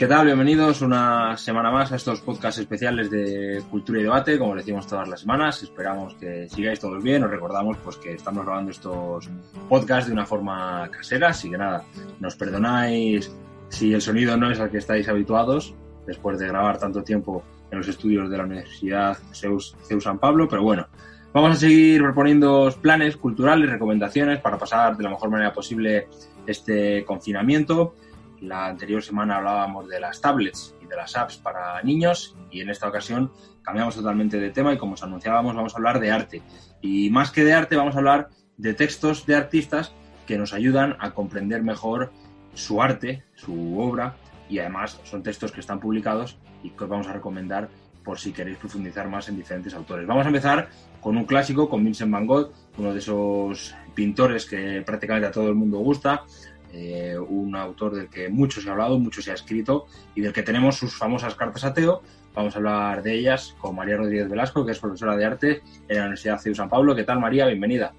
¿Qué tal? Bienvenidos una semana más a estos podcasts especiales de cultura y debate, como decimos todas las semanas. Esperamos que sigáis todos bien. Os recordamos pues que estamos grabando estos podcasts de una forma casera, así que nada, nos perdonáis si el sonido no es al que estáis habituados después de grabar tanto tiempo en los estudios de la Universidad Zeus, San Pablo, pero bueno, vamos a seguir proponiendo planes culturales, recomendaciones para pasar de la mejor manera posible este confinamiento la anterior semana hablábamos de las tablets y de las apps para niños y en esta ocasión cambiamos totalmente de tema y como os anunciábamos vamos a hablar de arte. Y más que de arte vamos a hablar de textos de artistas que nos ayudan a comprender mejor su arte, su obra y además son textos que están publicados y que os vamos a recomendar por si queréis profundizar más en diferentes autores. Vamos a empezar con un clásico, con Vincent Van Gogh, uno de esos pintores que prácticamente a todo el mundo gusta, eh, un autor del que mucho se ha hablado, mucho se ha escrito y del que tenemos sus famosas cartas a Teo. Vamos a hablar de ellas con María Rodríguez Velasco, que es profesora de arte en la Universidad CEU San Pablo. ¿Qué tal, María? Bienvenida.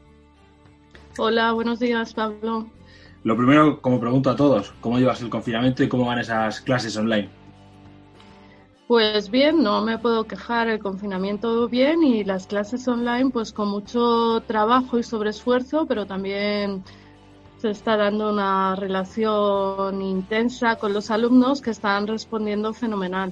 Hola, buenos días, Pablo. Lo primero, como pregunto a todos, ¿cómo llevas el confinamiento y cómo van esas clases online? Pues bien, no me puedo quejar, el confinamiento bien y las clases online pues con mucho trabajo y sobreesfuerzo, pero también se está dando una relación intensa con los alumnos que están respondiendo fenomenal.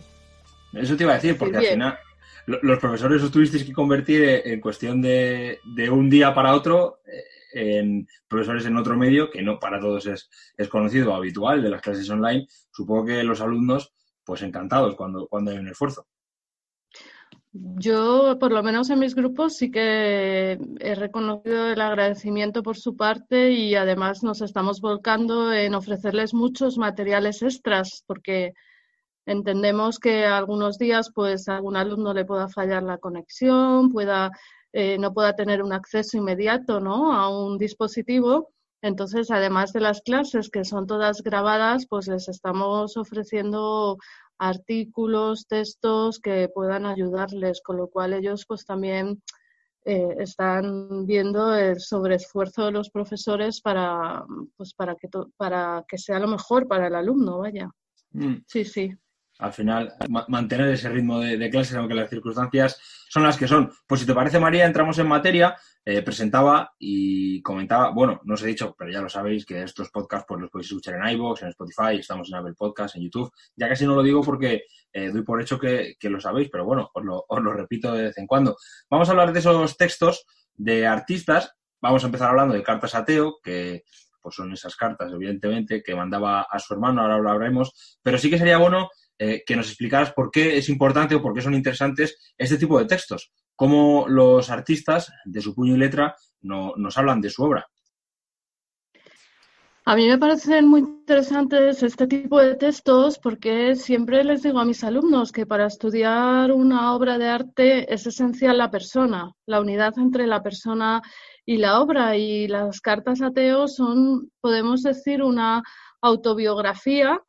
Eso te iba a decir, porque al final los profesores os tuvisteis que convertir en cuestión de, un día para otro eh, en profesores en otro medio, que no para todos es, es conocido o habitual de las clases online. Supongo que los alumnos, pues encantados cuando, cuando hay un esfuerzo. Yo, por lo menos en mis grupos, sí que he reconocido el agradecimiento por su parte y además nos estamos volcando en ofrecerles muchos materiales extras porque entendemos que algunos días pues a algún alumno le pueda fallar la conexión, pueda eh, no pueda tener un acceso inmediato ¿no? a un dispositivo. Entonces, además de las clases que son todas grabadas, pues les estamos ofreciendo artículos, textos que puedan ayudarles, con lo cual ellos pues también eh, están viendo el sobreesfuerzo de los profesores para, pues, para, que, para que sea lo mejor para el alumno, vaya. Mm. Sí, sí al final mantener ese ritmo de, de, clases, aunque las circunstancias son las que son. Pues si te parece, María, entramos en materia. Eh, presentaba y comentaba, bueno, no os he dicho, pero ya lo sabéis, que estos podcasts pues los podéis escuchar en iVoox, en Spotify, estamos en Apple Podcasts, en YouTube. Ya casi no lo digo porque eh, doy por hecho que, lo sabéis, pero bueno, os lo, os lo repito de vez en cuando. Vamos a hablar de esos textos de artistas. Vamos a empezar hablando de cartas a Teo, que pues son esas cartas, evidentemente, que mandaba a su hermano, ahora lo hablaremos, pero sí que sería bueno eh, que nos explicaras por qué es importante o por qué son interesantes este tipo de textos, cómo los artistas, de su puño y letra, nos hablan de su obra. A mí me parecen muy interesantes este tipo de textos porque siempre les digo a mis alumnos que para estudiar una obra de arte es esencial la persona, la unidad entre la persona y la obra. Y las cartas ateo son, podemos decir, una autobiografía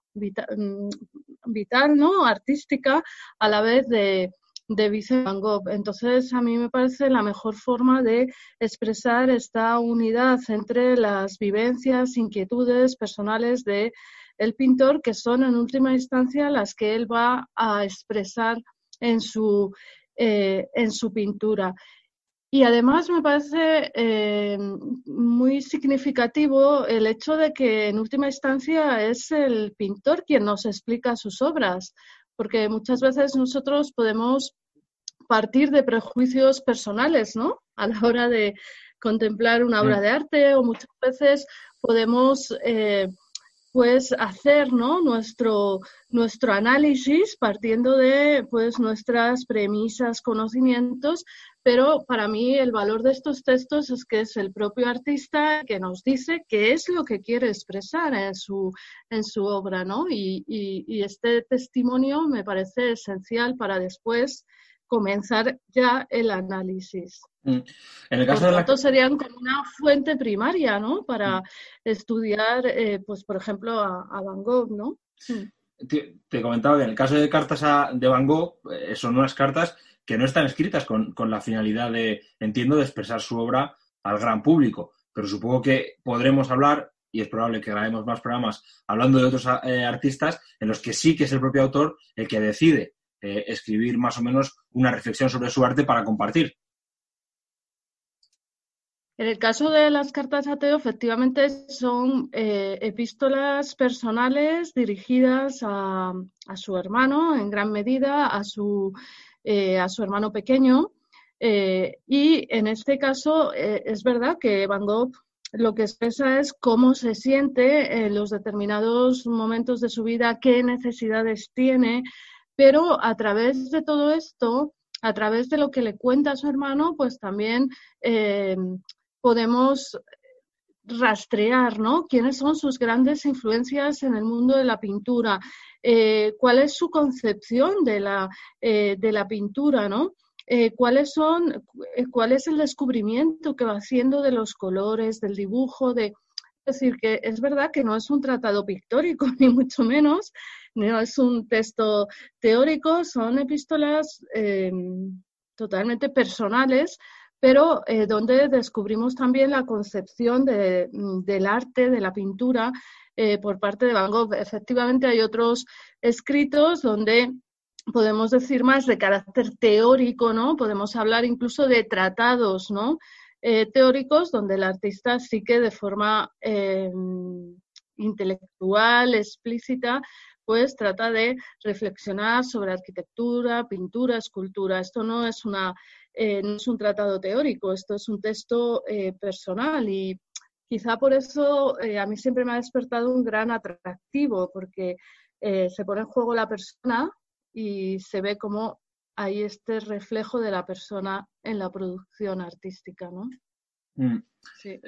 vital, ¿no? Artística a la vez de, de Vincent Van Gogh. Entonces, a mí me parece la mejor forma de expresar esta unidad entre las vivencias, inquietudes personales de el pintor, que son en última instancia las que él va a expresar en su, eh, en su pintura. Y además me parece eh, muy significativo el hecho de que en última instancia es el pintor quien nos explica sus obras, porque muchas veces nosotros podemos partir de prejuicios personales, ¿no? A la hora de contemplar una obra de arte o muchas veces podemos eh, pues hacer ¿no? nuestro, nuestro análisis partiendo de pues nuestras premisas, conocimientos, pero para mí el valor de estos textos es que es el propio artista que nos dice qué es lo que quiere expresar en su, en su obra, ¿no? Y, y, este testimonio me parece esencial para después comenzar ya el análisis. Mm. En el caso por tanto, serían como una fuente primaria, ¿no? Para mm. estudiar, eh, pues, por ejemplo, a, Van Gogh, ¿no? Mm. Te, comentaba que en el caso de cartas de Van Gogh, eh, son unas cartas que no están escritas con, la finalidad de, entiendo, de expresar su obra al gran público. Pero supongo que podremos hablar, y es probable que grabemos más programas hablando de otros eh, artistas, en los que sí que es el propio autor el que decide eh, escribir más o menos una reflexión sobre su arte para compartir. En el caso de las cartas a Teo, efectivamente son eh, epístolas personales dirigidas a, su hermano, en gran medida, a su, eh, a su hermano pequeño. y en este caso es verdad que Van Gogh lo que expresa es cómo se siente en los determinados momentos de su vida, qué necesidades tiene, pero a través de todo esto, a través de lo que le cuenta a su hermano, pues también eh, podemos rastrear, ¿no? ¿Quiénes son sus grandes influencias en el mundo de la pintura? Eh, ¿Cuál es su concepción de la, eh, de la pintura, ¿no? ¿Cuáles son, cuál es el descubrimiento que va haciendo de los colores, del dibujo, de... Es decir, que es verdad que no es un tratado pictórico, ni mucho menos, no es un texto teórico, son epístolas eh, totalmente personales, pero eh, donde descubrimos también la concepción del arte, de la pintura, eh, por parte de Van Gogh. Efectivamente, hay otros escritos donde podemos decir más de carácter teórico, ¿no? Podemos hablar incluso de tratados, ¿no? teóricos donde el artista sí que de forma intelectual, explícita, pues trata de reflexionar sobre arquitectura, pintura, escultura. Esto no es, una, eh, no es un tratado teórico, esto es un texto eh, personal y quizá por eso eh, a mí siempre me ha despertado un gran atractivo, porque se pone en juego la persona y se ve como hay este reflejo de la persona en la producción artística, ¿no? Mm. Eh,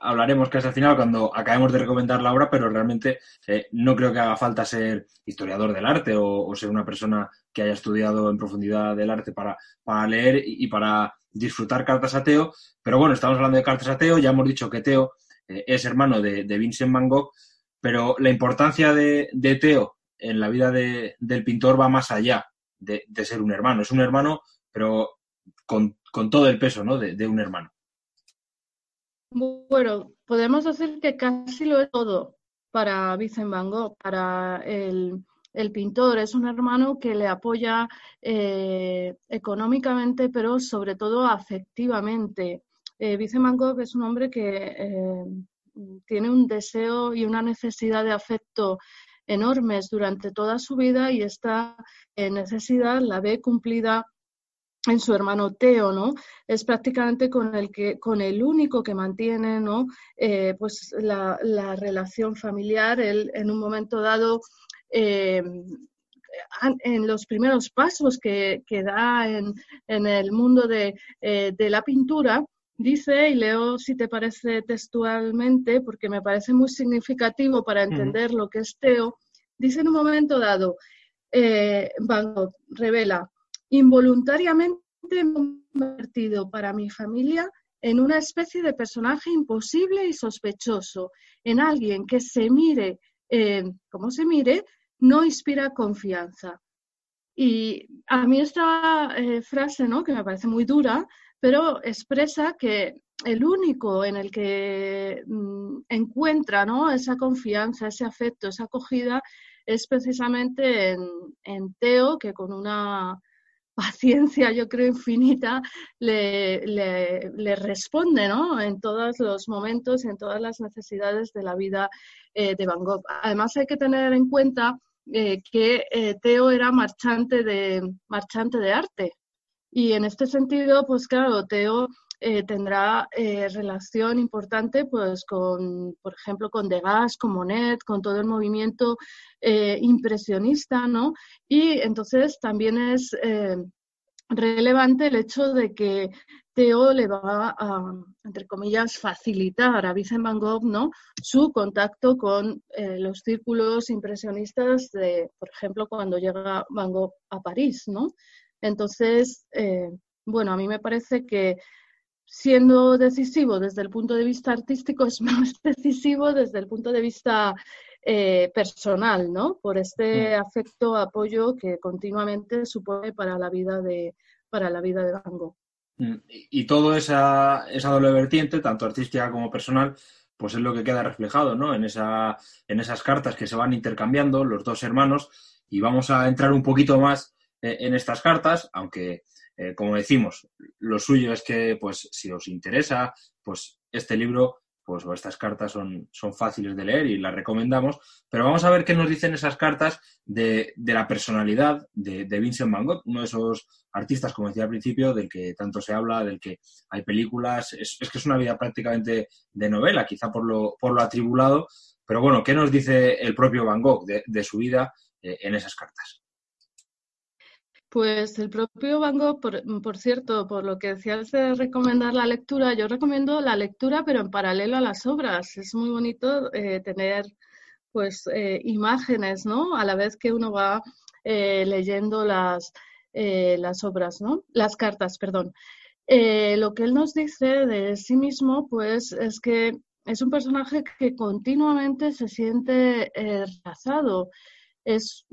hablaremos casi al final cuando acabemos de recomendar la obra, pero realmente eh, no creo que haga falta ser historiador del arte o, ser una persona que haya estudiado en profundidad del arte para, para leer y, para disfrutar Cartas a Teo. Pero bueno, estamos hablando de Cartas a Teo, ya hemos dicho que Teo eh, es hermano de, Vincent Van Gogh, pero la importancia de, Teo en la vida del pintor va más allá de, ser un hermano. Es un hermano, pero con, todo el peso ¿no? de un hermano. Bueno, podemos decir que casi lo es todo para Vincent Van Gogh, para el, pintor. Es un hermano que le apoya eh, económicamente, pero sobre todo afectivamente. Eh, Van Gogh es un hombre que eh, tiene un deseo y una necesidad de afecto enormes durante toda su vida y esta necesidad la ve cumplida en su hermano Teo, ¿no? Es prácticamente con el que, con el único que mantiene, ¿no? Eh, pues la, relación familiar. Él en un momento dado, eh, en los primeros pasos que, da en, el mundo de, eh, de, la pintura, dice, y leo si te parece textualmente, porque me parece muy significativo para entender lo que es Teo, dice en un momento dado, Van Gogh revela, involuntariamente me he convertido para mi familia en una especie de personaje imposible y sospechoso, en alguien que se mire eh, como se mire, no inspira confianza. Y a mí esta eh, frase, ¿no? que me parece muy dura, pero expresa que el único en el que mm, encuentra ¿no? esa confianza, ese afecto, esa acogida, es precisamente en Teo, que con una paciencia, yo creo, infinita, le, le, responde ¿no? en todos los momentos, en todas las necesidades de la vida eh, de Van Gogh. Además, hay que tener en cuenta eh, que eh, Teo era marchante de, marchante de arte. Y en este sentido, pues claro, Teo eh, tendrá eh, relación importante pues con, por ejemplo, con Degas, con Monet, con todo el movimiento eh, impresionista, ¿no? Y entonces también es relevante el hecho de que Theo le va a, entre comillas, facilitar a Vincent Van Gogh ¿no? su contacto con los círculos impresionistas de, por ejemplo, cuando llega Van Gogh a París, ¿no? Entonces, bueno, a mí me parece que siendo decisivo desde el punto de vista artístico es más decisivo desde el punto de vista eh, personal, ¿no? Por este afecto, apoyo que continuamente supone para la vida de, para la vida de Van Gogh. Mm, y, toda esa, esa doble vertiente, tanto artística como personal, pues es lo que queda reflejado, ¿no? En, esa, en esas cartas que se van intercambiando los dos hermanos y vamos a entrar un poquito más eh, en estas cartas, aunque, eh, como decimos, lo suyo es que, pues, si os interesa, pues este libro pues estas cartas son, son fáciles de leer y las recomendamos, pero vamos a ver qué nos dicen esas cartas de, la personalidad de, Vincent Van Gogh, uno de esos artistas, como decía al principio, del que tanto se habla, del que hay películas, es, que es una vida prácticamente de novela, quizá por lo, por lo atribulado, pero bueno, ¿qué nos dice el propio Van Gogh de, su vida eh, en esas cartas? Pues el propio Van Gogh, por, cierto, por lo que decías de recomendar la lectura, yo recomiendo la lectura, pero en paralelo a las obras. Es muy bonito eh, tener pues eh, imágenes, ¿no? A la vez que uno va eh, leyendo las, las obras, ¿no? Las cartas, perdón. lo que él nos dice de sí mismo, pues, es que es un personaje que continuamente se siente rechazado. Es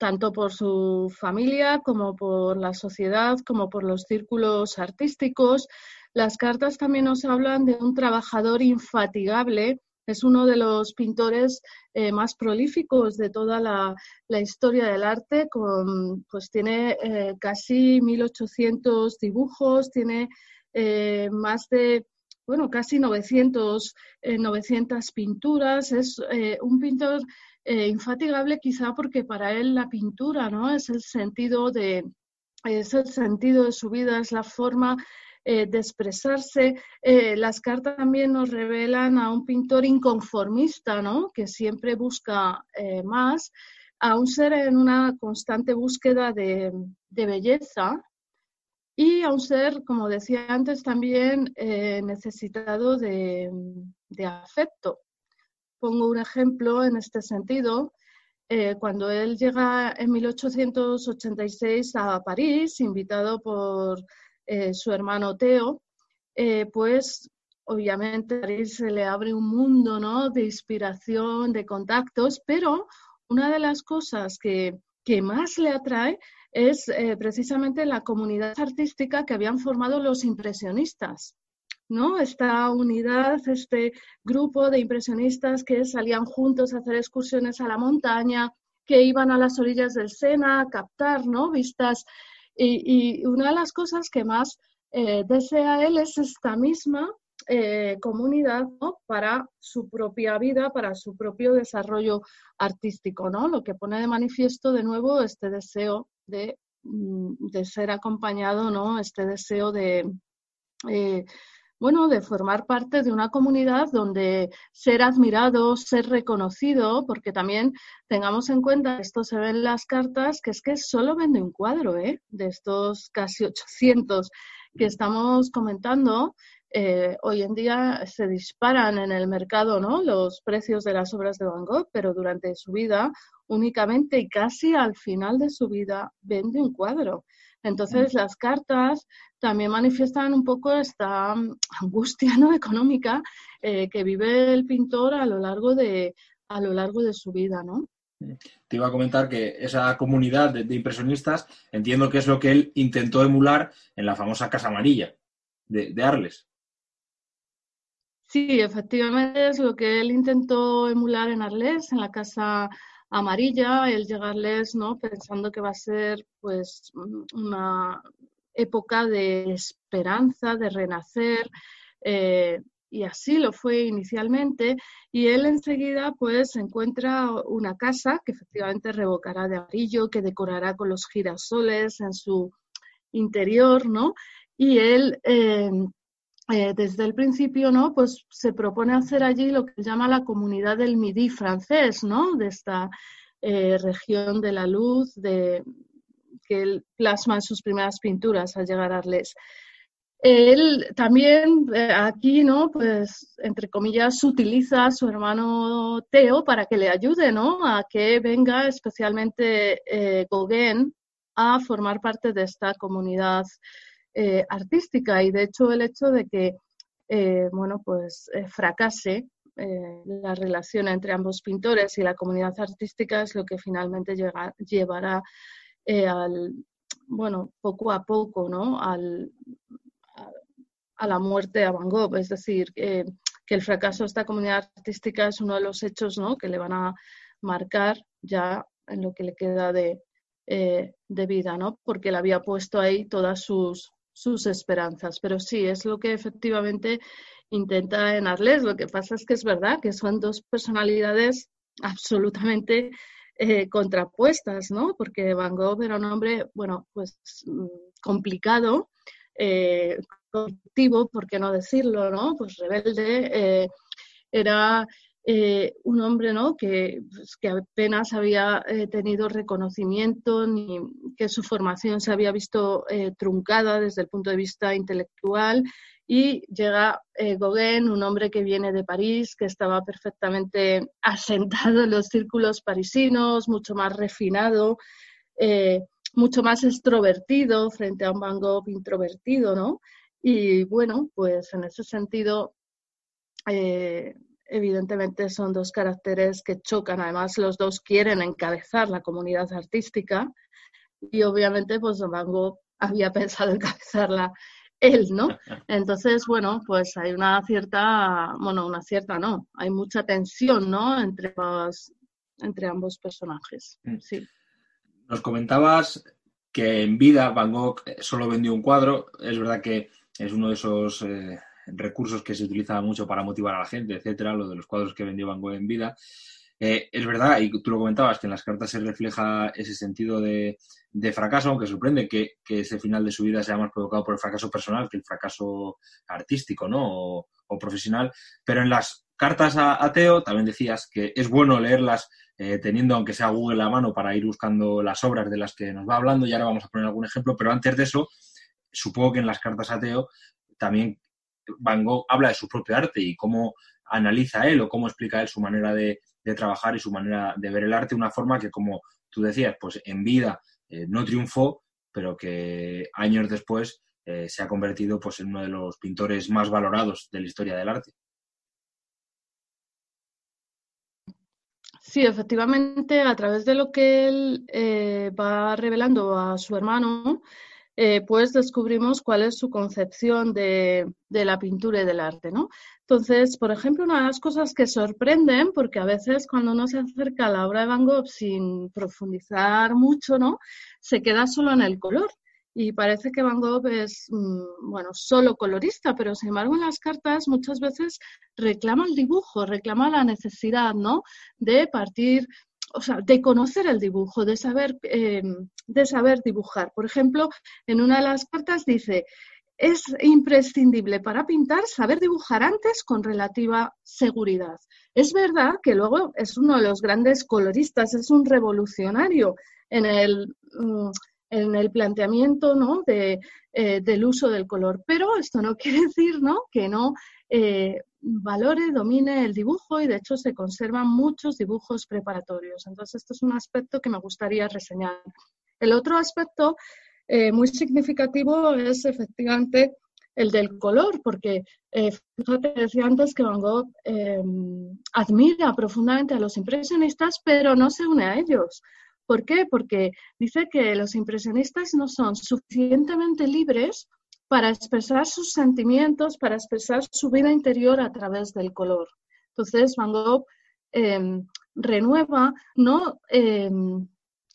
tanto por su familia como por la sociedad, como por los círculos artísticos. Las cartas también nos hablan de un trabajador infatigable. Es uno de los pintores eh, más prolíficos de toda la, historia del arte. Con, pues tiene eh, casi 1.800 dibujos, tiene eh, más de bueno, casi 900, 900 pinturas. Es un pintor eh, infatigable quizá porque para él la pintura no es el sentido de es el sentido de su vida, es la forma eh, de expresarse. Eh, las cartas también nos revelan a un pintor inconformista, ¿no? que siempre busca más, a un ser en una constante búsqueda de, belleza y a un ser, como decía antes, también necesitado de afecto. Pongo un ejemplo en este sentido. Eh, cuando él llega en 1886 a París, invitado por eh, su hermano Teo, eh, pues obviamente a París se le abre un mundo ¿no? de inspiración, de contactos, pero una de las cosas que, que más le atrae es precisamente la comunidad artística que habían formado los impresionistas. ¿No? Esta unidad, este grupo de impresionistas que salían juntos a hacer excursiones a la montaña, que iban a las orillas del Sena a captar, ¿no? Vistas. Y, una de las cosas que más eh, desea él es esta misma eh, comunidad para su propia vida, para su propio desarrollo artístico, ¿no? Lo que pone de manifiesto de nuevo este deseo de, mm, de ser acompañado, ¿no? Este deseo de, eh, bueno, de formar parte de una comunidad donde ser admirado, ser reconocido, porque también tengamos en cuenta, esto se ve en las cartas, que es que solo vende un cuadro, ¿eh? De estos casi 800 que estamos comentando, eh, hoy en día se disparan en el mercado ¿no? los precios de las obras de Van Gogh, pero durante su vida únicamente y casi al final de su vida vende un cuadro. Entonces, las cartas también manifiestan un poco esta mm, angustia ¿no? económica eh, que vive el pintor a lo largo de, a lo largo de su vida, ¿no? Te iba a comentar que esa comunidad de, impresionistas entiendo que es lo que él intentó emular en la famosa Casa Amarilla de, de Arles. Sí, efectivamente es lo que él intentó emular en Arles, en la Casa amarilla, el llegarles, ¿no? Pensando que va a ser, pues, una época de esperanza, de renacer, eh, y así lo fue inicialmente, y él enseguida, pues, encuentra una casa que efectivamente revocará de amarillo, que decorará con los girasoles en su interior, ¿no? Y él eh, eh, desde el principio, ¿no? Pues se propone hacer allí lo que llama la comunidad del Midi francés, ¿no? De esta eh, región de la luz, de, que él plasma en sus primeras pinturas al llegar a Arles. Él también eh, aquí, ¿no? Pues, entre comillas, utiliza a su hermano Teo para que le ayude, ¿no? A que venga especialmente Gauguin a formar parte de esta comunidad eh, artística. Y de hecho, el hecho de que, eh, bueno, pues fracase la relación entre ambos pintores y la comunidad artística es lo que finalmente llevará al, bueno, poco a poco, ¿no? Al, a la muerte a Van Gogh. Es decir, que el fracaso de esta comunidad artística es uno de los hechos ¿no? que le van a marcar ya en lo que le queda de, eh, de vida, ¿no? porque él había puesto ahí todas sus, sus esperanzas. Pero sí, es lo que efectivamente intenta en Arles. Lo que pasa es que es verdad que son dos personalidades absolutamente eh, contrapuestas, ¿no? Porque Van Gogh era un hombre, bueno, pues mm, complicado, eh, colectivo, por qué no decirlo, ¿no? Pues rebelde, eh, era eh, un hombre, ¿no? Que, pues, apenas había eh, tenido reconocimiento ni que su formación se había visto truncada desde el punto de vista intelectual y llega Gauguin, un hombre que viene de París, que estaba perfectamente asentado en los círculos parisinos, mucho más refinado, mucho más extrovertido frente a un Van Gogh introvertido, ¿no? Y bueno, pues en ese sentido, eh, evidentemente son dos caracteres que chocan. Además, los dos quieren encabezar la comunidad artística y obviamente, pues Van Gogh había pensado encabezarla él, ¿no? Entonces, bueno, pues hay una cierta, bueno, una cierta no, hay mucha tensión, ¿no? Entre, entre ambos personajes. Mm. Sí. Nos comentabas que en vida Van Gogh solo vendió un cuadro. Es verdad que es uno de esos eh, recursos que se utiliza mucho para motivar a la gente, etcétera, lo de los cuadros que vendió Van Gogh en vida. Eh, es verdad, y tú lo comentabas, que en las cartas se refleja ese sentido de, fracaso, aunque sorprende que, ese final de su vida sea más provocado por el fracaso personal que el fracaso artístico ¿no? o, profesional. Pero en las cartas a, Teo también decías que es bueno leerlas eh, teniendo, aunque sea Google a mano, para ir buscando las obras de las que nos va hablando, y ahora vamos a poner algún ejemplo, pero antes de eso, supongo que en las cartas a Teo también Van Gogh habla de su propio arte y cómo analiza él o cómo explica él su manera de, trabajar y su manera de ver el arte, una forma que, como tú decías, pues en vida eh, no triunfó, pero que años después eh, se ha convertido pues, en uno de los pintores más valorados de la historia del arte. Sí, efectivamente, a través de lo que él eh, va revelando a su hermano, eh, pues descubrimos cuál es su concepción de, la pintura y del arte, ¿no? Entonces, por ejemplo, una de las cosas que sorprenden, porque a veces cuando uno se acerca a la obra de Van Gogh sin profundizar mucho, ¿no? Se queda solo en el color. Y parece que Van Gogh es, mm, bueno, solo colorista, pero sin embargo en las cartas muchas veces reclama el dibujo, reclama la necesidad, ¿no? De partir o sea, de conocer el dibujo, de saber, eh, de saber dibujar. Por ejemplo, en una de las cartas dice, es imprescindible para pintar saber dibujar antes con relativa seguridad. Es verdad que luego es uno de los grandes coloristas, es un revolucionario en el, mm, en el planteamiento ¿no? de, eh, del uso del color, pero esto no quiere decir ¿no? que no eh, valore, domine el dibujo y de hecho se conservan muchos dibujos preparatorios. Entonces, esto es un aspecto que me gustaría reseñar. El otro aspecto eh, muy significativo es efectivamente el del color, porque eh, fíjate, decía antes que Van Gogh eh, admira profundamente a los impresionistas, pero no se une a ellos. ¿Por qué? Porque dice que los impresionistas no son suficientemente libres para expresar sus sentimientos, para expresar su vida interior a través del color. Entonces, Van Gogh em, renueva no, em,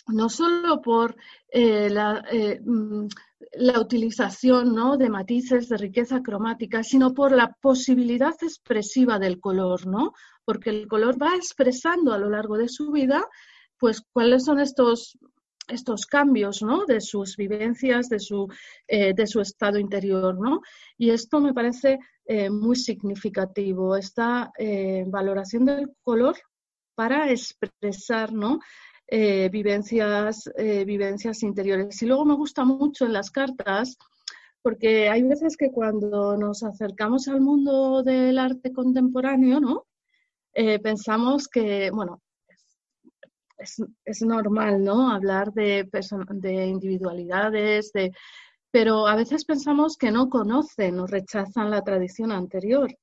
no solo por eh, la, eh, mm, la, utilización ¿no? de matices de riqueza cromática, sino por la posibilidad expresiva del color, ¿no? porque el color va expresando a lo largo de su vida pues cuáles son estos estos cambios ¿no? de sus vivencias, de su, eh, de su estado interior. ¿no? Y esto me parece eh, muy significativo, esta eh, valoración del color para expresar ¿no? vivencias, vivencias interiores. Y luego me gusta mucho en las cartas, porque hay veces que cuando nos acercamos al mundo del arte contemporáneo, ¿no? Pensamos que, bueno, es, es, normal, ¿no? Hablar de, de individualidades, de, pero a veces pensamos que no conocen o rechazan la tradición anterior.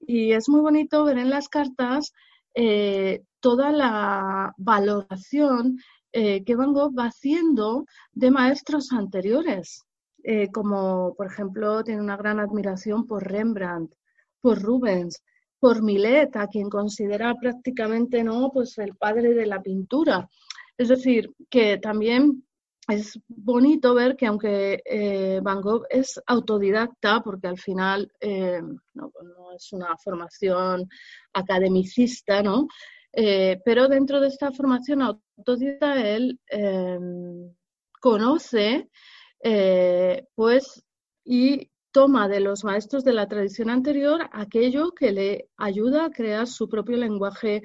Y es muy bonito ver en las cartas eh, toda la valoración eh, que Van Gogh va haciendo de maestros anteriores, eh, como por ejemplo tiene una gran admiración por Rembrandt, por Rubens, por Millet, a quien considera prácticamente no, pues el padre de la pintura. Es decir, que también es bonito ver que aunque eh, Van Gogh es autodidacta, porque al final eh, no, es una formación academicista, ¿no? Eh, pero dentro de esta formación autodidacta él conoce, pues, y toma de los maestros de la tradición anterior aquello que le ayuda a crear su propio lenguaje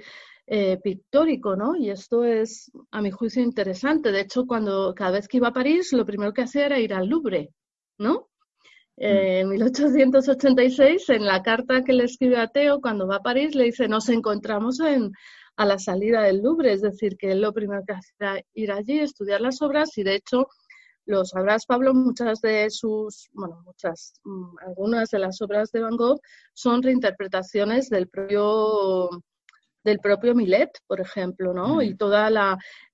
eh, pictórico, ¿no? Y esto es, a mi juicio, interesante. De hecho, cuando cada vez que iba a París, lo primero que hacía era ir al Louvre, ¿no? Eh, en 1886, en la carta que le escribe a Teo cuando va a París, le dice, nos encontramos en, a la salida del Louvre, es decir, que lo primero que hacía era ir allí, estudiar las obras y de hecho lo sabrás, Pablo, muchas de sus, bueno, muchas, mm, algunas de las obras de Van Gogh son reinterpretaciones del propio del propio Millet, por ejemplo, ¿no? Y toda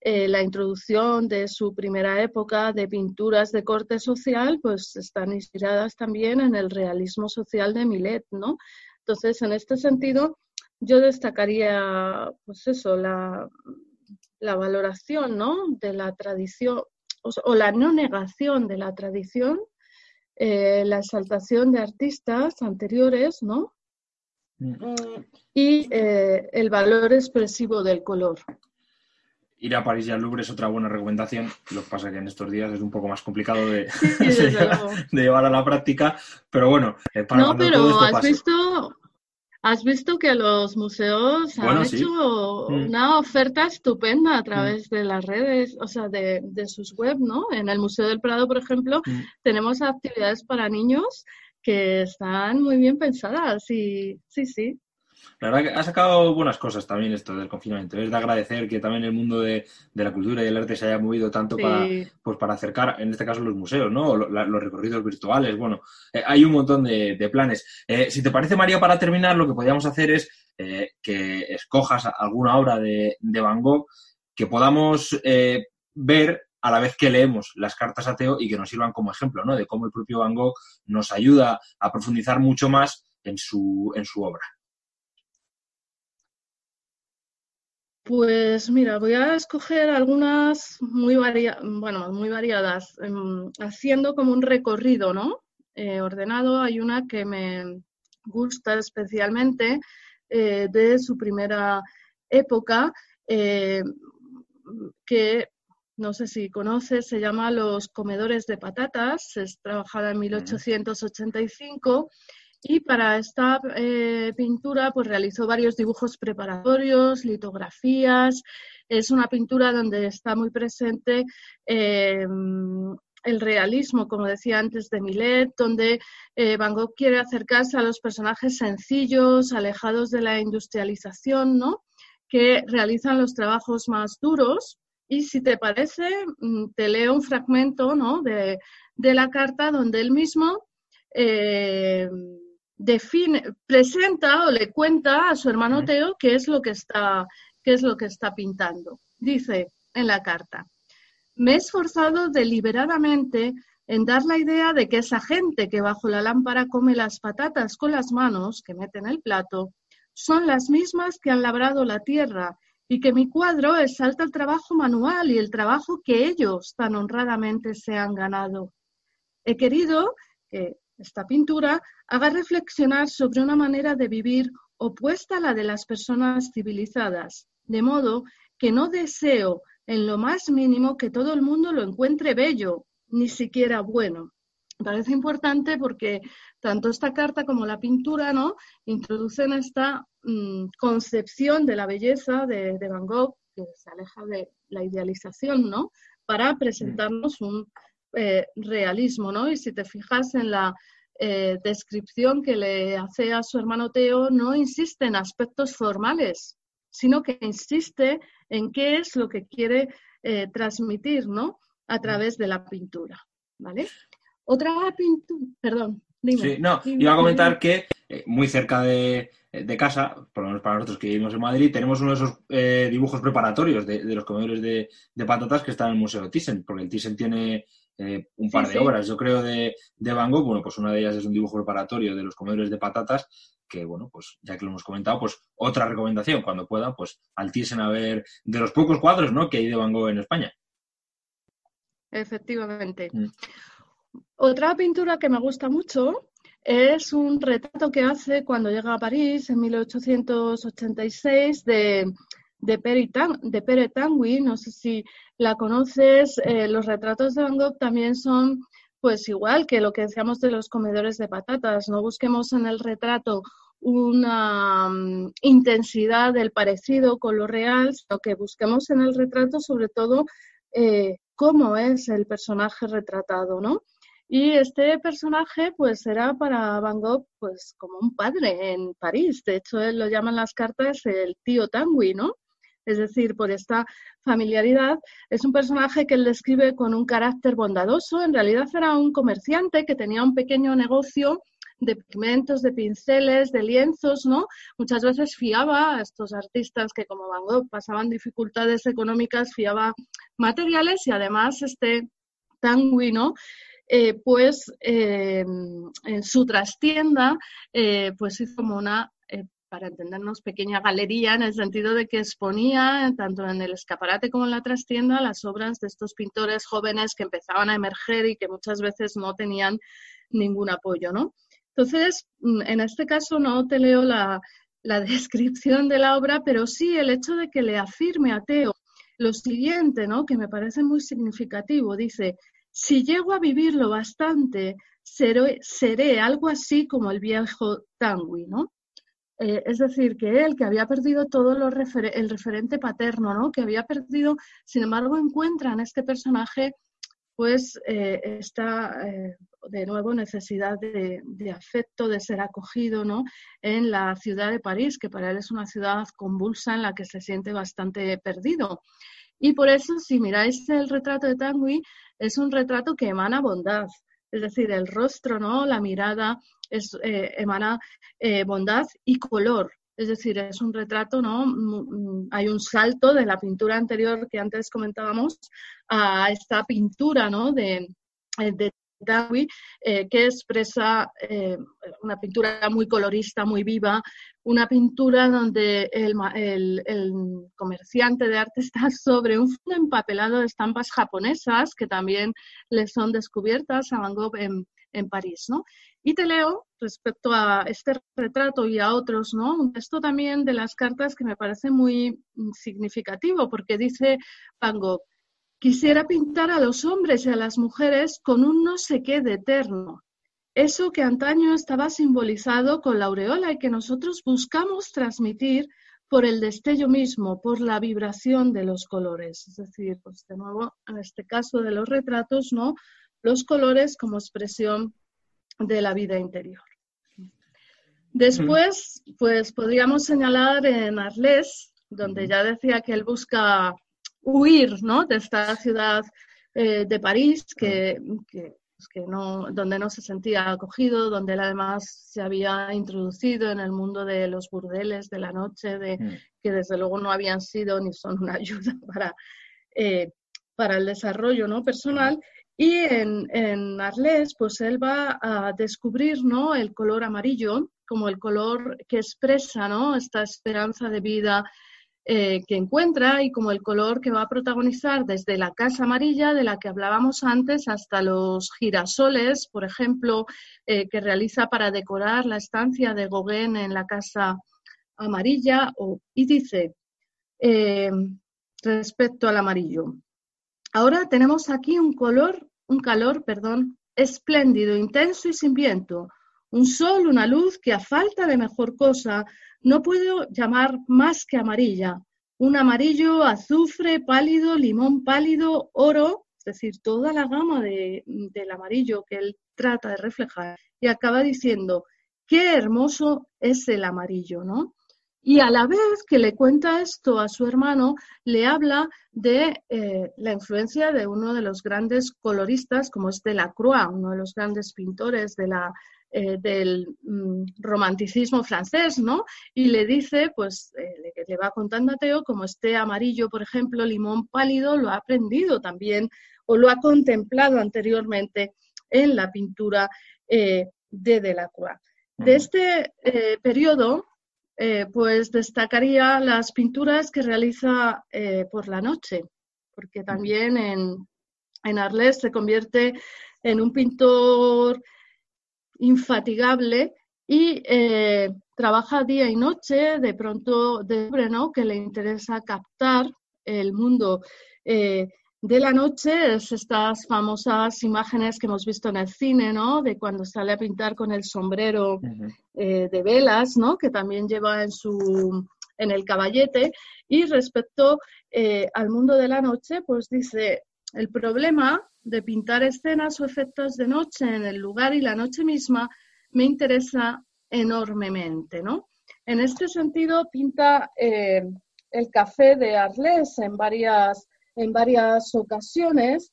eh, la, introducción de su primera época de pinturas de corte social, pues están inspiradas también en el realismo social de Millet, ¿no? Entonces, en este sentido, yo destacaría, pues eso, la, valoración, ¿no? De la tradición, o, la no negación de la tradición, eh, la exaltación de artistas anteriores, ¿no? Mm. y eh, el valor expresivo del color. Ir a París y al Louvre es otra buena recomendación. Lo que pasa es que en estos días es un poco más complicado de, llevar, a la práctica, pero bueno, eh, para No, pero has visto, has visto que los museos han hecho mm. una oferta estupenda a través mm. de las redes, o sea, de, sus web, ¿no? En el Museo del Prado, por ejemplo, tenemos actividades para niños que están muy bien pensadas y sí, sí. La verdad que ha sacado buenas cosas también esto del confinamiento. Es de agradecer que también el mundo de, la cultura y el arte se haya movido tanto para, pues para acercar, en este caso, los museos, ¿no? los recorridos virtuales. Bueno, eh, hay un montón de, planes. Eh, si te parece, María, para terminar, lo que podríamos hacer es eh, que escojas alguna obra de, de Van Gogh que podamos ver a la vez que leemos las cartas a Teo y que nos sirvan como ejemplo, ¿no? De cómo el propio Van Gogh nos ayuda a profundizar mucho más en su, en su obra. Pues mira, voy a escoger algunas muy, bueno, muy variadas, em, haciendo como un recorrido, ¿no? Eh, ordenado. Hay una que me gusta especialmente eh, de su primera época, eh, que no sé si conoces, se llama Los Comedores de Patatas, es trabajada en 1885 y para esta eh, pintura pues realizó varios dibujos preparatorios, litografías, es una pintura donde está muy presente em, el realismo, como decía antes de Millet, donde eh, Van Gogh quiere acercarse a los personajes sencillos, alejados de la industrialización, ¿no? que realizan los trabajos más duros y si te parece, mm, te leo un fragmento ¿no? de, la carta donde él mismo eh, define, presenta o le cuenta a su hermano Teo qué es lo que está, qué es lo que está pintando. Dice en la carta, me he esforzado deliberadamente en dar la idea de que esa gente que bajo la lámpara come las patatas con las manos que mete en el plato son las mismas que han labrado la tierra y que mi cuadro exalta el trabajo manual y el trabajo que ellos tan honradamente se han ganado. He querido que esta pintura haga reflexionar sobre una manera de vivir opuesta a la de las personas civilizadas, de modo que no deseo en lo más mínimo que todo el mundo lo encuentre bello, ni siquiera bueno. Me parece importante porque tanto esta carta como la pintura ¿no? introducen esta mm, concepción de la belleza de, Van Gogh, que se aleja de la idealización, ¿no? para presentarnos un eh, realismo. ¿no? Y si te fijas en la eh, descripción que le hace a su hermano Teo, no insiste en aspectos formales, sino que insiste en qué es lo que quiere eh, transmitir ¿no? a través de la pintura. ¿vale? Otra pintura, perdón. Dime, sí, no, iba a comentar que muy cerca de, casa, por lo menos para nosotros que vivimos en Madrid, tenemos uno de esos eh, dibujos preparatorios de, los comedores de, patatas que está en el Museo Thyssen, porque el Thyssen tiene eh, un par de obras, yo creo, de, Van Gogh. Bueno, pues una de ellas es un dibujo preparatorio de los comedores de patatas, que bueno, pues ya que lo hemos comentado, pues otra recomendación, cuando pueda, pues al Thyssen a ver de los pocos cuadros, ¿no?, que hay de Van Gogh en España. Efectivamente. Mm. Otra pintura que me gusta mucho es un retrato que hace cuando llega a París en 1886 de, de, Pere, de Tanguy. No sé si la conoces. Eh, los retratos de Van Gogh también son pues igual que lo que decíamos de los comedores de patatas. No busquemos en el retrato una mm, intensidad del parecido con lo real, sino que busquemos en el retrato sobre todo eh, cómo es el personaje retratado, ¿no? Y este personaje, pues, era para Van Gogh, pues, como un padre en París. De hecho, él lo llaman las cartas el tío Tanguy, ¿no? Es decir, por esta familiaridad, es un personaje que él describe con un carácter bondadoso. En realidad era un comerciante que tenía un pequeño negocio de pigmentos, de pinceles, de lienzos, ¿no? Muchas veces fiaba a estos artistas que como Van Gogh pasaban dificultades económicas, fiaba materiales y además este Tanguy, ¿no? Eh, pues eh, en su trastienda, eh, pues hizo como una, para entendernos, pequeña galería en el sentido de que exponía tanto en el escaparate como en la trastienda las obras de estos pintores jóvenes que empezaban a emerger y que muchas veces no tenían ningún apoyo, ¿no? Entonces, mm, en este caso no te leo la, la descripción de la obra, pero sí el hecho de que le afirme a Teo lo siguiente, ¿no? que me parece muy significativo. Dice, si llego a vivirlo bastante, seré, algo así como el viejo Tanguy, ¿no? Eh, es decir, que él, que había perdido todo el referente paterno, ¿no? Que había perdido, sin embargo, encuentra en este personaje, pues, eh, esta, eh, de nuevo, necesidad de, de, afecto, de ser acogido, ¿no? En la ciudad de París, que para él es una ciudad convulsa en la que se siente bastante perdido. Y por eso, si miráis el retrato de Tanguy, es un retrato que emana bondad. Es decir, el rostro, ¿no? La mirada es, eh, emana eh, bondad y color. Es decir, es un retrato, ¿no? Mm, mm, hay un salto de la pintura anterior que antes comentábamos a esta pintura, ¿no? De, eh, de Dawi, que expresa una pintura muy colorista, muy viva, una pintura donde el, comerciante de arte está sobre un fondo empapelado de estampas japonesas que también le son descubiertas a Van Gogh en, París. ¿no? Y te leo respecto a este retrato y a otros, ¿no? un texto también de las cartas que me parece muy significativo porque dice Van Gogh, Quisiera pintar a los hombres y a las mujeres con un no sé qué de eterno, eso que antaño estaba simbolizado con la aureola y que nosotros buscamos transmitir por el destello mismo, por la vibración de los colores. Es decir, pues de nuevo, en este caso de los retratos, ¿no? Los colores como expresión de la vida interior. Después, pues podríamos señalar en Arles, donde ya decía que él busca huir ¿no? de esta ciudad eh, de París que, pues, que, no, donde no se sentía acogido, donde él además se había introducido en el mundo de los burdeles de la noche, de, que desde luego no habían sido ni son una ayuda para, eh, para el desarrollo ¿no? personal. Y en, Arles, pues él va a descubrir ¿no? el color amarillo como el color que expresa ¿no? esta esperanza de vida, eh, que encuentra y como el color que va a protagonizar desde la casa amarilla de la que hablábamos antes hasta los girasoles, por ejemplo, eh, que realiza para decorar la estancia de Gauguin en la casa amarilla. y dice, eh, respecto al amarillo, ahora tenemos aquí un color, un calor, perdón, espléndido, intenso y sin viento. Un sol, una luz que a falta de mejor cosa no puedo llamar más que amarilla. Un amarillo, azufre, pálido, limón pálido, oro, es decir, toda la gama de, del amarillo que él trata de reflejar. Y acaba diciendo, qué hermoso es el amarillo, ¿no? Y a la vez que le cuenta esto a su hermano, le habla de eh, la influencia de uno de los grandes coloristas, como es Delacroix, uno de los grandes pintores de la, eh, del mm, romanticismo francés, ¿no? Y le dice, pues, eh, le, va contando a Teo como este amarillo, por ejemplo, limón pálido, lo ha aprendido también o lo ha contemplado anteriormente en la pintura de Delacroix. De este periodo eh, pues destacaría las pinturas que realiza eh, por la noche, porque también en, en Arles se convierte en un pintor infatigable y eh, trabaja día y noche, de pronto de ¿no? que le interesa captar el mundo de la noche es estas famosas imágenes que hemos visto en el cine, ¿no? De cuando sale a pintar con el sombrero eh, de velas, ¿no? Que también lleva en su en el caballete. Y respecto eh, al mundo de la noche, pues dice el problema de pintar escenas o efectos de noche en el lugar y la noche misma me interesa enormemente, ¿no? En este sentido, pinta eh, el café de Arles en varias en varias ocasiones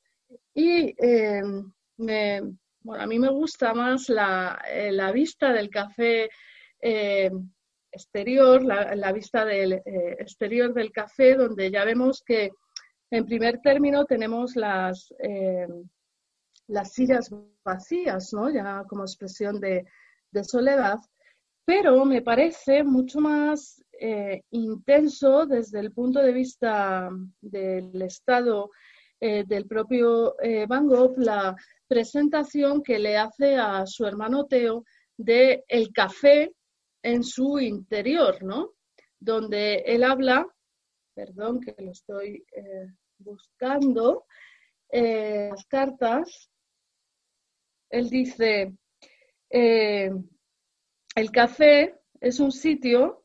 y eh, a mí me gusta más la, eh, vista del café eh, exterior, la, vista del exterior del café, donde ya vemos que en primer término tenemos las, las sillas vacías, ¿no? ya como expresión de soledad, pero me parece mucho más eh, intenso desde el punto de vista del estado eh, del propio eh, Van Gogh la presentación que le hace a su hermano Teo de el café en su interior, ¿no? Donde él habla, perdón que lo estoy buscando, las cartas, él dice, el café es un sitio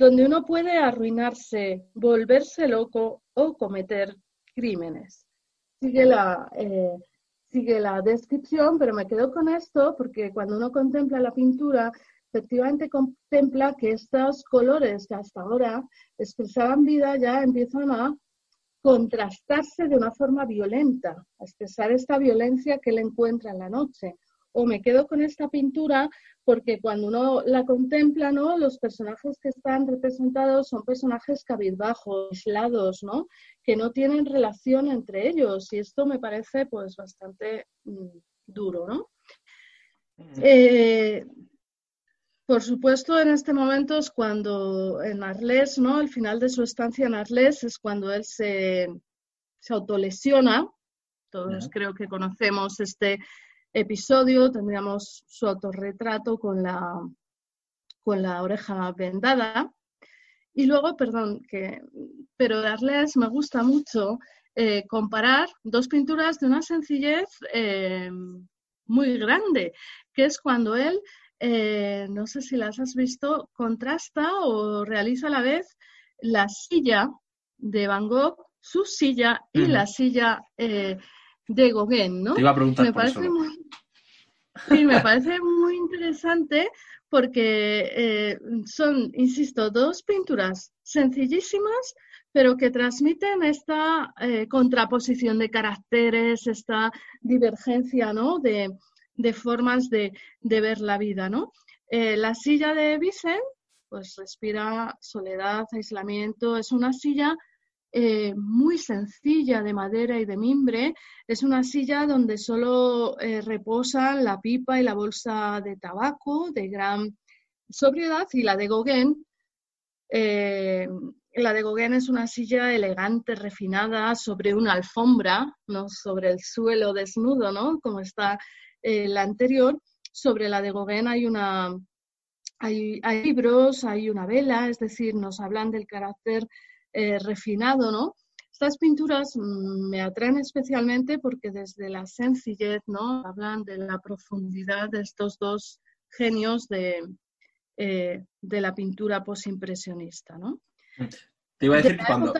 donde uno puede arruinarse, volverse loco o cometer crímenes. Sigue la, eh, sigue la descripción, pero me quedo con esto porque cuando uno contempla la pintura, efectivamente contempla que estos colores que hasta ahora expresaban vida ya empiezan a contrastarse de una forma violenta, a expresar esta violencia que él encuentra en la noche o me quedo con esta pintura porque cuando uno la contempla, ¿no? Los personajes que están representados son personajes cabizbajos, aislados, ¿no? Que no tienen relación entre ellos y esto me parece pues bastante mm, duro, ¿no? Eh, por supuesto, en este momento es cuando en Arles, ¿no? Al final de su estancia en Arles es cuando él se, se autolesiona. Todos creo que conocemos este episodio tendríamos su autorretrato con la, con la oreja vendada. Y luego, perdón, que, pero de Arles me gusta mucho eh, comparar dos pinturas de una sencillez eh, muy grande, que es cuando él, eh, no sé si las has visto, contrasta o realiza a la vez la silla de Van Gogh, su silla y la silla de Gauguin, ¿no? Te iba a preguntar me parece Muy, sí, me parece muy interesante porque eh, son, insisto, dos pinturas sencillísimas, pero que transmiten esta eh, contraposición de caracteres, esta divergencia, ¿no? De, formas de, ver la vida, ¿no? Eh, la silla de Vicent, pues respira soledad, aislamiento, es una silla eh, muy sencilla de madera y de mimbre. Es una silla donde solo eh, reposan la pipa y la bolsa de tabaco de gran sobriedad y la de Gauguin. Eh, la de Gauguin es una silla elegante, refinada, sobre una alfombra, no sobre el suelo desnudo, ¿no? Como está la anterior. Sobre la de Gauguin hay una hay, hay libros, hay una vela, es decir, nos hablan del carácter eh, refinado, ¿no? Estas pinturas mm, me atraen especialmente porque desde la sencillez, ¿no? Hablan de la profundidad de estos dos genios de, eh, de la pintura posimpresionista, ¿no? Te iba a decir que cuando...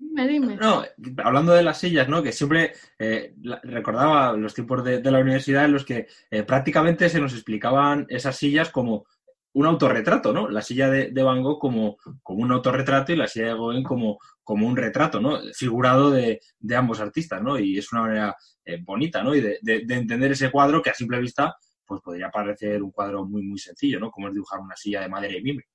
No, hablando de las sillas, ¿no? Que siempre eh, recordaba los tiempos de, la universidad en los que eh, prácticamente se nos explicaban esas sillas como un autorretrato, ¿no? La silla de, Van Gogh como, como, un autorretrato y la silla de Gauguin como, como un retrato, ¿no? Figurado de, ambos artistas, ¿no? Y es una manera eh, bonita, ¿no? Y de, entender ese cuadro que a simple vista pues podría parecer un cuadro muy, muy sencillo, ¿no? Como es dibujar una silla de madera y mimbre.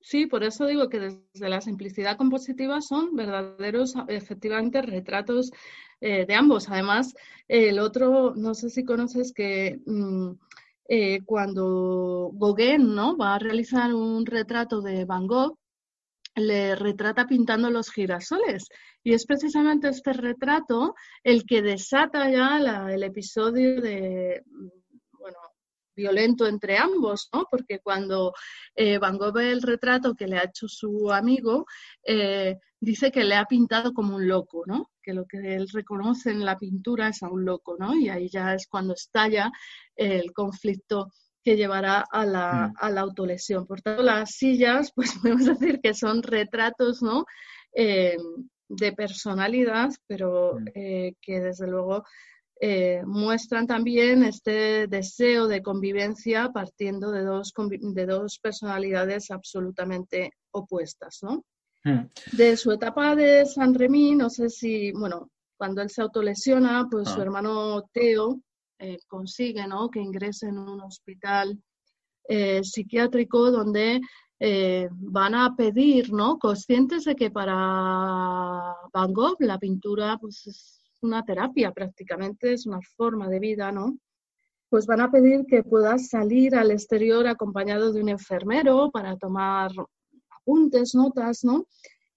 Sí, por eso digo que desde la simplicidad compositiva son verdaderos, efectivamente, retratos eh, de ambos. Además, el otro, no sé si conoces que mm, eh, cuando Gauguin ¿no? va a realizar un retrato de Van Gogh, le retrata pintando los girasoles. Y es precisamente este retrato el que desata ya el episodio de violento entre ambos, ¿no? Porque cuando eh, Van Gogh ve el retrato que le ha hecho su amigo, eh, dice que le ha pintado como un loco, ¿no? Que lo que él reconoce en la pintura es a un loco, ¿no? Y ahí ya es cuando estalla el conflicto que llevará a la, mm. a la autolesión. Por tanto, las sillas, pues podemos decir que son retratos, ¿no? Eh, de personalidad, pero mm. que desde luego eh, muestran también este deseo de convivencia partiendo de dos, de dos personalidades absolutamente opuestas, ¿no? Hmm. De su etapa de San Remy, no sé si, bueno, cuando él se autolesiona, pues su ah. hermano Teo eh, consigue, ¿no? Que ingrese en un hospital eh, psiquiátrico donde van a pedir, ¿no? Conscientes de que para Van Gogh la pintura, pues es una terapia prácticamente, es una forma de vida, ¿no? Pues van a pedir que puedas salir al exterior acompañado de un enfermero para tomar apuntes, notas, ¿no?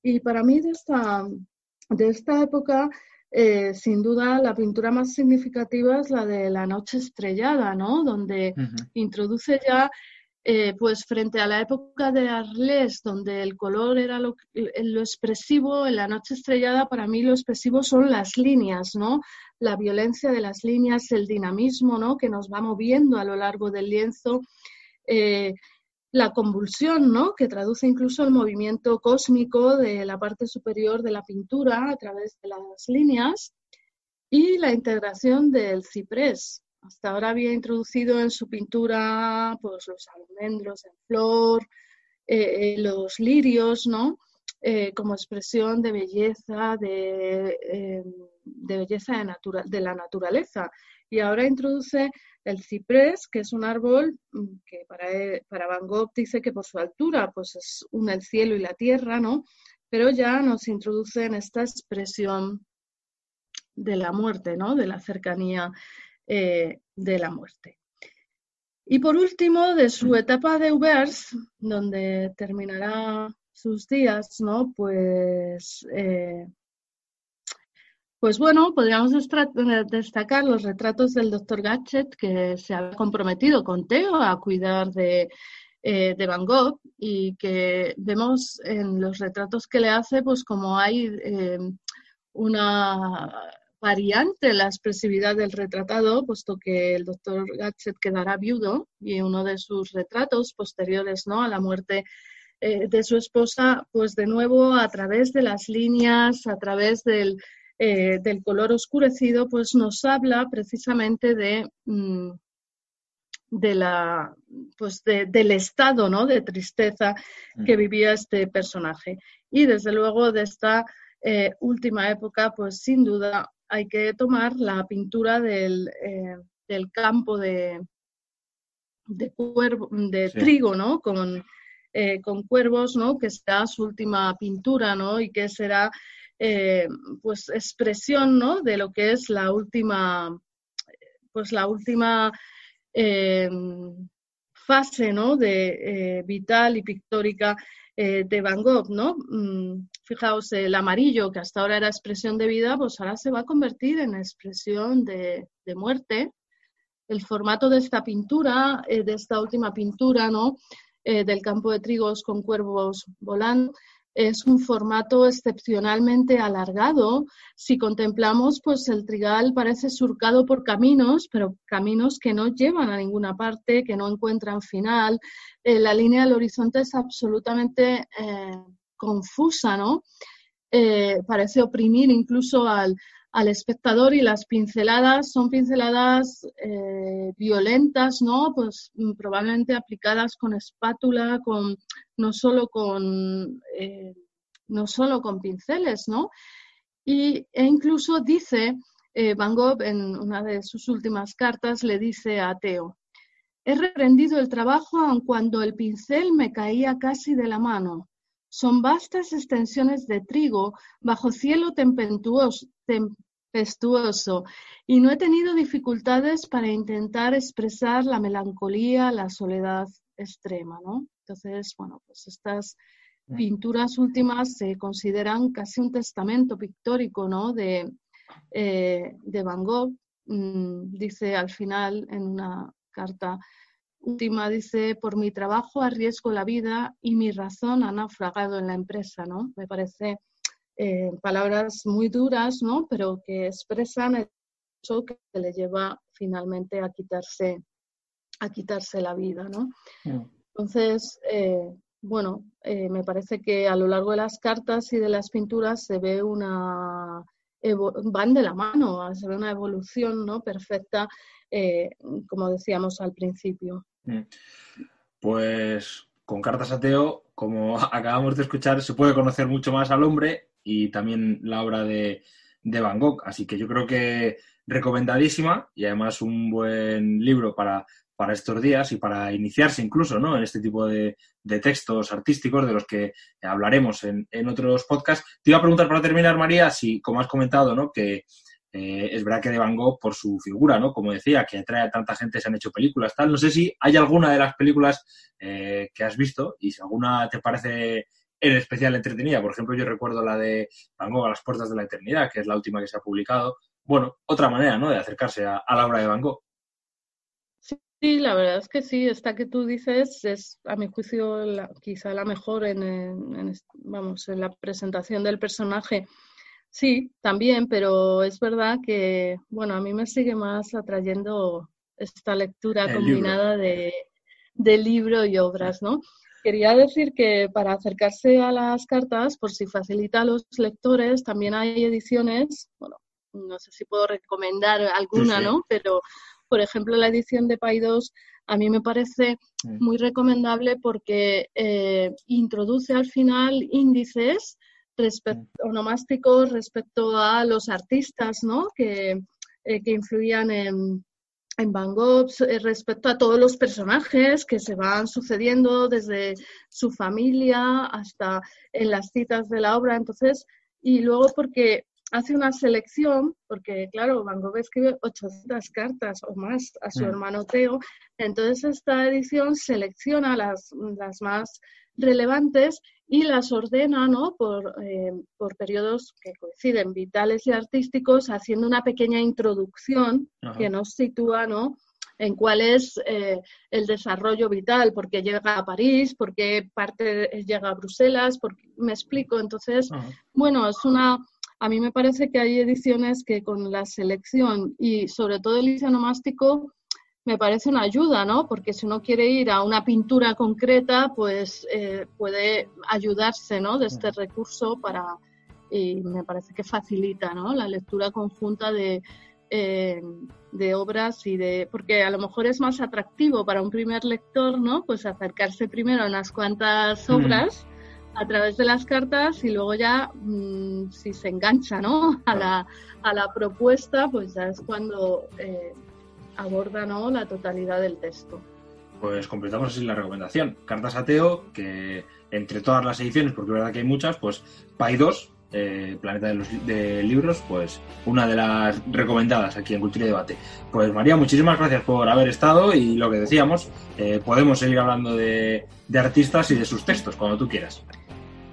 Y para mí de esta, de esta época, eh, sin duda, la pintura más significativa es la de La Noche Estrellada, ¿no? Donde introduce ya eh, pues frente a la época de Arles, donde el color era lo, expresivo, en la noche estrellada para mí lo expresivo son las líneas, ¿no? La violencia de las líneas, el dinamismo, ¿no? Que nos va moviendo a lo largo del lienzo, eh, la convulsión, ¿no? Que traduce incluso el movimiento cósmico de la parte superior de la pintura a través de las líneas y la integración del ciprés, hasta ahora había introducido en su pintura pues, los almendros en flor, eh, eh, los lirios, ¿no? Eh, como expresión de belleza, de, belleza de, de, la naturaleza. Y ahora introduce el ciprés, que es un árbol mm, que para, para Van Gogh dice que por su altura pues es un el cielo y la tierra, ¿no? Pero ya nos introduce en esta expresión de la muerte, ¿no? De la cercanía eh, de la muerte. Y por último, de su etapa de Ubers, donde terminará sus días, ¿no? Pues, eh, pues bueno, podríamos destacar los retratos del doctor Gatchet, que se ha comprometido con Teo a cuidar de, eh, de Van Gogh y que vemos en los retratos que le hace, pues como hay una variante la expresividad del retratado, puesto que el doctor Gatchet quedará viudo y uno de sus retratos posteriores ¿no? a la muerte eh, de su esposa, pues de nuevo a través de las líneas, a través del, eh, del color oscurecido, pues nos habla precisamente de, mm, de la, pues del estado ¿no? de tristeza que vivía este personaje. Y desde luego de esta eh, última época, pues sin duda hay que tomar la pintura del, eh, campo de, de, de trigo, ¿no? Con, eh, con cuervos, ¿no? Que será su última pintura, ¿no? Y que será, eh, pues, expresión, ¿no? De lo que es la última, pues, la última fase, ¿no? De vital y pictórica eh, de Van Gogh, ¿no? Mm, fijaos, el amarillo, que hasta ahora era expresión de vida, pues ahora se va a convertir en expresión de, muerte. El formato de esta pintura, eh, de esta última pintura, ¿no? Eh, del campo de trigos con cuervos volando, es un formato excepcionalmente alargado. Si contemplamos, pues el trigal parece surcado por caminos, pero caminos que no llevan a ninguna parte, que no encuentran final. Eh, la línea del horizonte es absolutamente eh, confusa, ¿no? Eh, parece oprimir incluso al, al espectador y las pinceladas son pinceladas eh, violentas, ¿no? Pues mm, probablemente aplicadas con espátula, con no solo con eh, no solo con pinceles, ¿no? Y, e incluso dice eh, Van Gogh en una de sus últimas cartas le dice a Teo, he reprendido el trabajo aun cuando el pincel me caía casi de la mano. Son vastas extensiones de trigo bajo cielo tempestuoso, tempestuoso y no he tenido dificultades para intentar expresar la melancolía, la soledad extrema, ¿no? Entonces, bueno, pues estas mm. pinturas últimas se consideran casi un testamento pictórico, ¿no? De, eh, de Van Gogh. Mm, dice al final en una carta última, dice, por mi trabajo arriesgo la vida y mi razón ha naufragado en la empresa, ¿no? Me parece eh, palabras muy duras, ¿no? Pero que expresan el hecho que le lleva finalmente a quitarse, a quitarse la vida, ¿no? Mm. Entonces, eh, bueno, eh, me parece que a lo largo de las cartas y de las pinturas se ve una van de la mano, se ve una evolución ¿no? perfecta, como decíamos al principio. Mm. Pues con Cartas Ateo, como acabamos de escuchar, se puede conocer mucho más al hombre y también la obra de, de Van Gogh. Así que yo creo que recomendadísima y además un buen libro para, para estos días y para iniciarse incluso ¿no? en este tipo de, de textos artísticos de los que hablaremos en, en, otros podcasts. Te iba a preguntar para terminar, María, si, como has comentado, ¿no? que eh, es verdad que de Van Gogh, por su figura, ¿no? como decía, que atrae a tanta gente, se han hecho películas, tal. No sé si hay alguna de las películas eh, que has visto y si alguna te parece en especial entretenida. Por ejemplo, yo recuerdo la de Van Gogh a las puertas de la eternidad, que es la última que se ha publicado. Bueno, otra manera, ¿no?, de acercarse a, la obra de Van Gogh. Sí, la verdad es que sí, esta que tú dices es, a mi juicio, quizá la mejor en, vamos, en la presentación del personaje. Sí, también, pero es verdad que, bueno, a mí me sigue más atrayendo esta lectura combinada de, de libro y obras, ¿no? Quería decir que para acercarse a las cartas, por si facilita a los lectores, también hay ediciones, bueno, no sé si puedo recomendar alguna, ¿no? Pero, por ejemplo, la edición de Paidós a mí me parece muy recomendable porque eh, introduce al final índices respecto, onomásticos respecto a los artistas, ¿no? Que, eh, que influían en, en Van Gogh eh, respecto a todos los personajes que se van sucediendo desde su familia hasta en las citas de la obra. Entonces, y luego porque hace una selección, porque claro, Van Gogh escribe 800 cartas o más a su mm. hermano Teo, entonces esta edición selecciona las, las más relevantes y las ordena ¿no? por, eh, por periodos que coinciden vitales y artísticos, haciendo una pequeña introducción que nos sitúa ¿no? en cuál es eh, el desarrollo vital, por qué llega a París, por qué parte llega a Bruselas, porque, me explico. Entonces, bueno, es una... A mí me parece que hay ediciones que con la selección y sobre todo el isonomástico me parece una ayuda, ¿no? Porque si uno quiere ir a una pintura concreta, pues eh, puede ayudarse, ¿no? De este recurso para y me parece que facilita, ¿no? La lectura conjunta de eh, de obras y de porque a lo mejor es más atractivo para un primer lector, ¿no? Pues acercarse primero a unas cuantas obras. A través de las cartas y luego ya mm, si se engancha ¿no? a, la, a la propuesta pues ya es cuando eh, aborda ¿no? la totalidad del texto. Pues completamos así la recomendación. Cartas Ateo, que entre todas las ediciones, porque es verdad que hay muchas, pues Pai 2, eh, Planeta de, los, Libros, pues una de las recomendadas aquí en Cultura y Debate. Pues María, muchísimas gracias por haber estado y lo que decíamos, eh, podemos seguir hablando de, de artistas y de sus textos cuando tú quieras.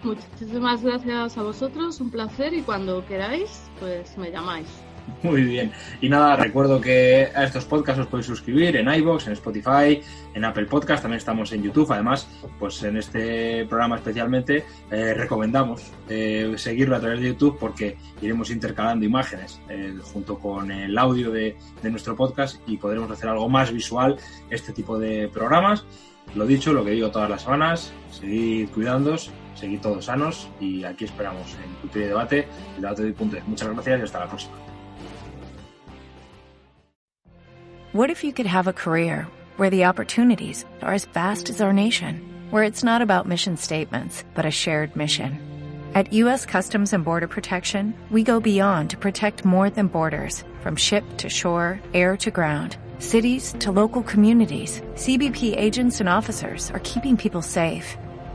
Muchísimas gracias a vosotros, un placer y cuando queráis, pues me llamáis. Muy bien. Y nada, recuerdo que a estos podcasts os podéis suscribir en iVoox, en Spotify, en Apple Podcast, también estamos en YouTube. Además, pues en este programa especialmente eh, recomendamos eh, seguirlo a través de YouTube porque iremos intercalando imágenes eh, junto con el audio de, de nuestro podcast y podremos hacer algo más visual este tipo de programas. Lo dicho, lo que digo todas las semanas, seguid cuidándoos, seguid todos sanos y aquí esperamos en Cultura y Debate, el debate de punto. Muchas gracias y hasta la próxima. What if you could have a career where the opportunities are as vast as our nation, where it's not about mission statements, but a shared mission? At U.S. Customs and Border Protection, we go beyond to protect more than borders, from ship to shore, air to ground, cities to local communities. CBP agents and officers are keeping people safe.